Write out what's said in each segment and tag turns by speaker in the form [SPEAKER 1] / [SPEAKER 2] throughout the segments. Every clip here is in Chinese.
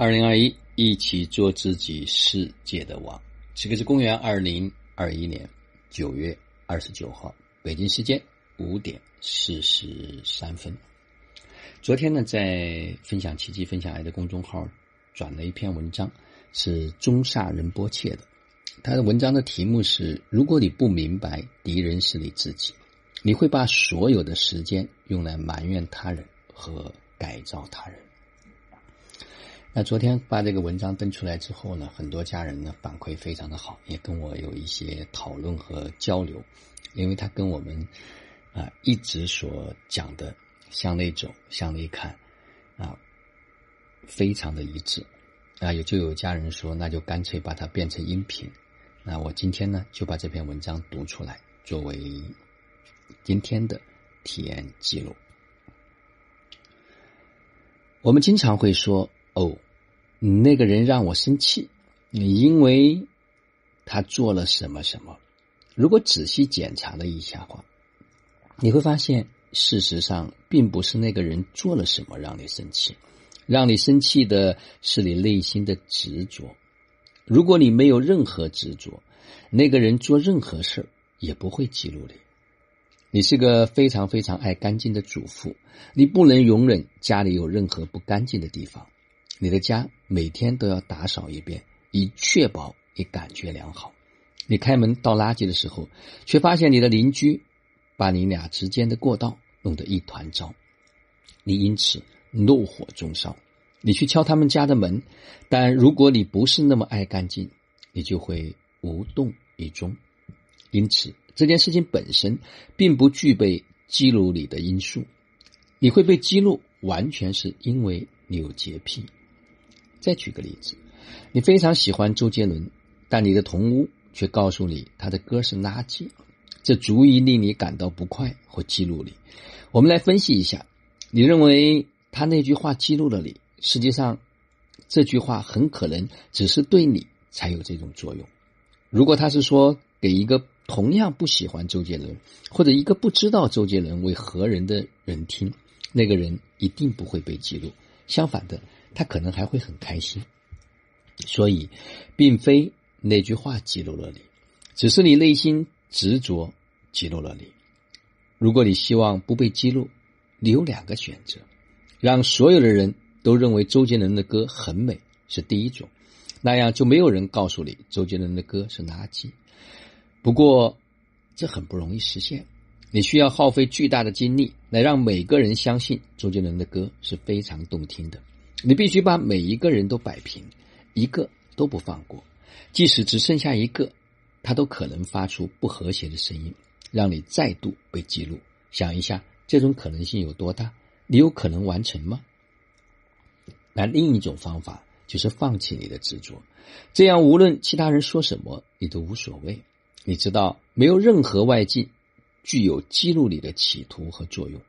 [SPEAKER 1] 二零二一，一起做自己世界的王。这个是公元二零二一年九月二十九号，北京时间五点四十三分。昨天呢，在分享奇迹、分享爱的公众号转了一篇文章，是中萨仁波切的。他的文章的题目是：如果你不明白敌人是你自己，你会把所有的时间用来埋怨他人和改造他人。那昨天把这个文章登出来之后呢，很多家人呢反馈非常的好，也跟我有一些讨论和交流，因为他跟我们啊一直所讲的向内走、向内看啊非常的一致啊，有就有家人说，那就干脆把它变成音频。那我今天呢就把这篇文章读出来，作为今天的体验记录。我们经常会说哦。那个人让我生气，因为他做了什么什么。如果仔细检查了一下话，你会发现，事实上并不是那个人做了什么让你生气，让你生气的是你内心的执着。如果你没有任何执着，那个人做任何事也不会记录你。你是个非常非常爱干净的主妇，你不能容忍家里有任何不干净的地方。你的家每天都要打扫一遍，以确保你感觉良好。你开门倒垃圾的时候，却发现你的邻居把你俩之间的过道弄得一团糟，你因此怒火中烧。你去敲他们家的门，但如果你不是那么爱干净，你就会无动于衷。因此，这件事情本身并不具备记录你的因素。你会被记录，完全是因为你有洁癖。再举个例子，你非常喜欢周杰伦，但你的同屋却告诉你他的歌是垃圾，这足以令你感到不快或激怒你。我们来分析一下，你认为他那句话激怒了你，实际上这句话很可能只是对你才有这种作用。如果他是说给一个同样不喜欢周杰伦或者一个不知道周杰伦为何人的人听，那个人一定不会被激怒。相反的。他可能还会很开心，所以，并非那句话激怒了你，只是你内心执着激怒了你。如果你希望不被激怒，你有两个选择：让所有的人都认为周杰伦的歌很美是第一种，那样就没有人告诉你周杰伦的歌是垃圾。不过，这很不容易实现，你需要耗费巨大的精力来让每个人相信周杰伦的歌是非常动听的。你必须把每一个人都摆平，一个都不放过。即使只剩下一个，他都可能发出不和谐的声音，让你再度被激怒。想一下，这种可能性有多大？你有可能完成吗？那另一种方法就是放弃你的执着，这样无论其他人说什么，你都无所谓。你知道，没有任何外境具有激怒你的企图和作用。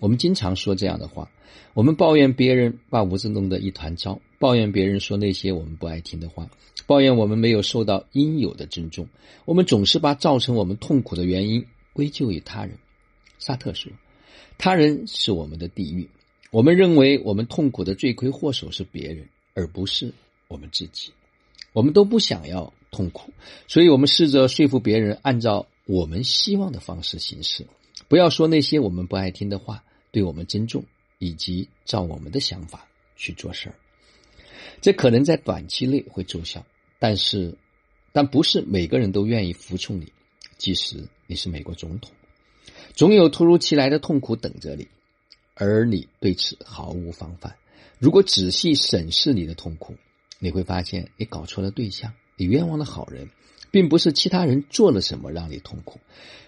[SPEAKER 1] 我们经常说这样的话，我们抱怨别人把屋子弄得一团糟，抱怨别人说那些我们不爱听的话，抱怨我们没有受到应有的尊重。我们总是把造成我们痛苦的原因归咎于他人。萨特说：“他人是我们的地狱。”我们认为我们痛苦的罪魁祸首是别人，而不是我们自己。我们都不想要痛苦，所以我们试着说服别人按照我们希望的方式行事，不要说那些我们不爱听的话。对我们尊重，以及照我们的想法去做事儿，这可能在短期内会奏效，但是，但不是每个人都愿意服从你。即使你是美国总统，总有突如其来的痛苦等着你，而你对此毫无防范。如果仔细审视你的痛苦，你会发现你搞错了对象，你冤枉了好人，并不是其他人做了什么让你痛苦，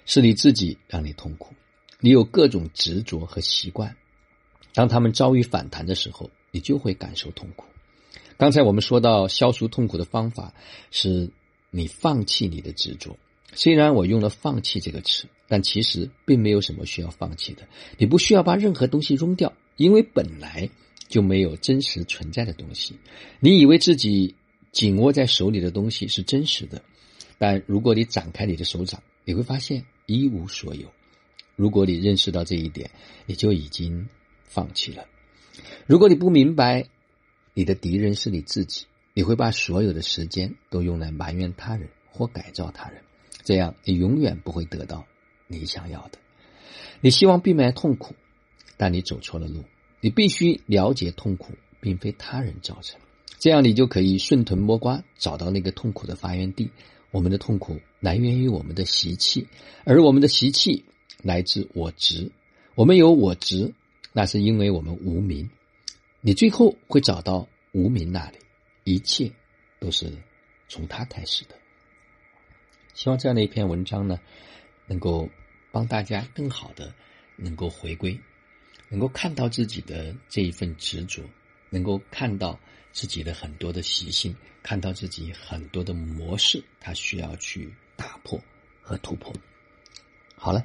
[SPEAKER 1] 是你自己让你痛苦。你有各种执着和习惯，当他们遭遇反弹的时候，你就会感受痛苦。刚才我们说到消除痛苦的方法是你放弃你的执着。虽然我用了“放弃”这个词，但其实并没有什么需要放弃的。你不需要把任何东西扔掉，因为本来就没有真实存在的东西。你以为自己紧握在手里的东西是真实的，但如果你展开你的手掌，你会发现一无所有。如果你认识到这一点，你就已经放弃了。如果你不明白，你的敌人是你自己，你会把所有的时间都用来埋怨他人或改造他人，这样你永远不会得到你想要的。你希望避免痛苦，但你走错了路。你必须了解痛苦并非他人造成，这样你就可以顺藤摸瓜找到那个痛苦的发源地。我们的痛苦来源于我们的习气，而我们的习气来自我执。我们有我执，那是因为我们无名。你最后会找到无名那里，一切都是从他开始的。希望这样的一篇文章呢，能够帮大家更好的能够回归。能够看到自己的这一份执着，能够看到自己的很多的习性，看到自己很多的模式，他需要去打破和突破。好了，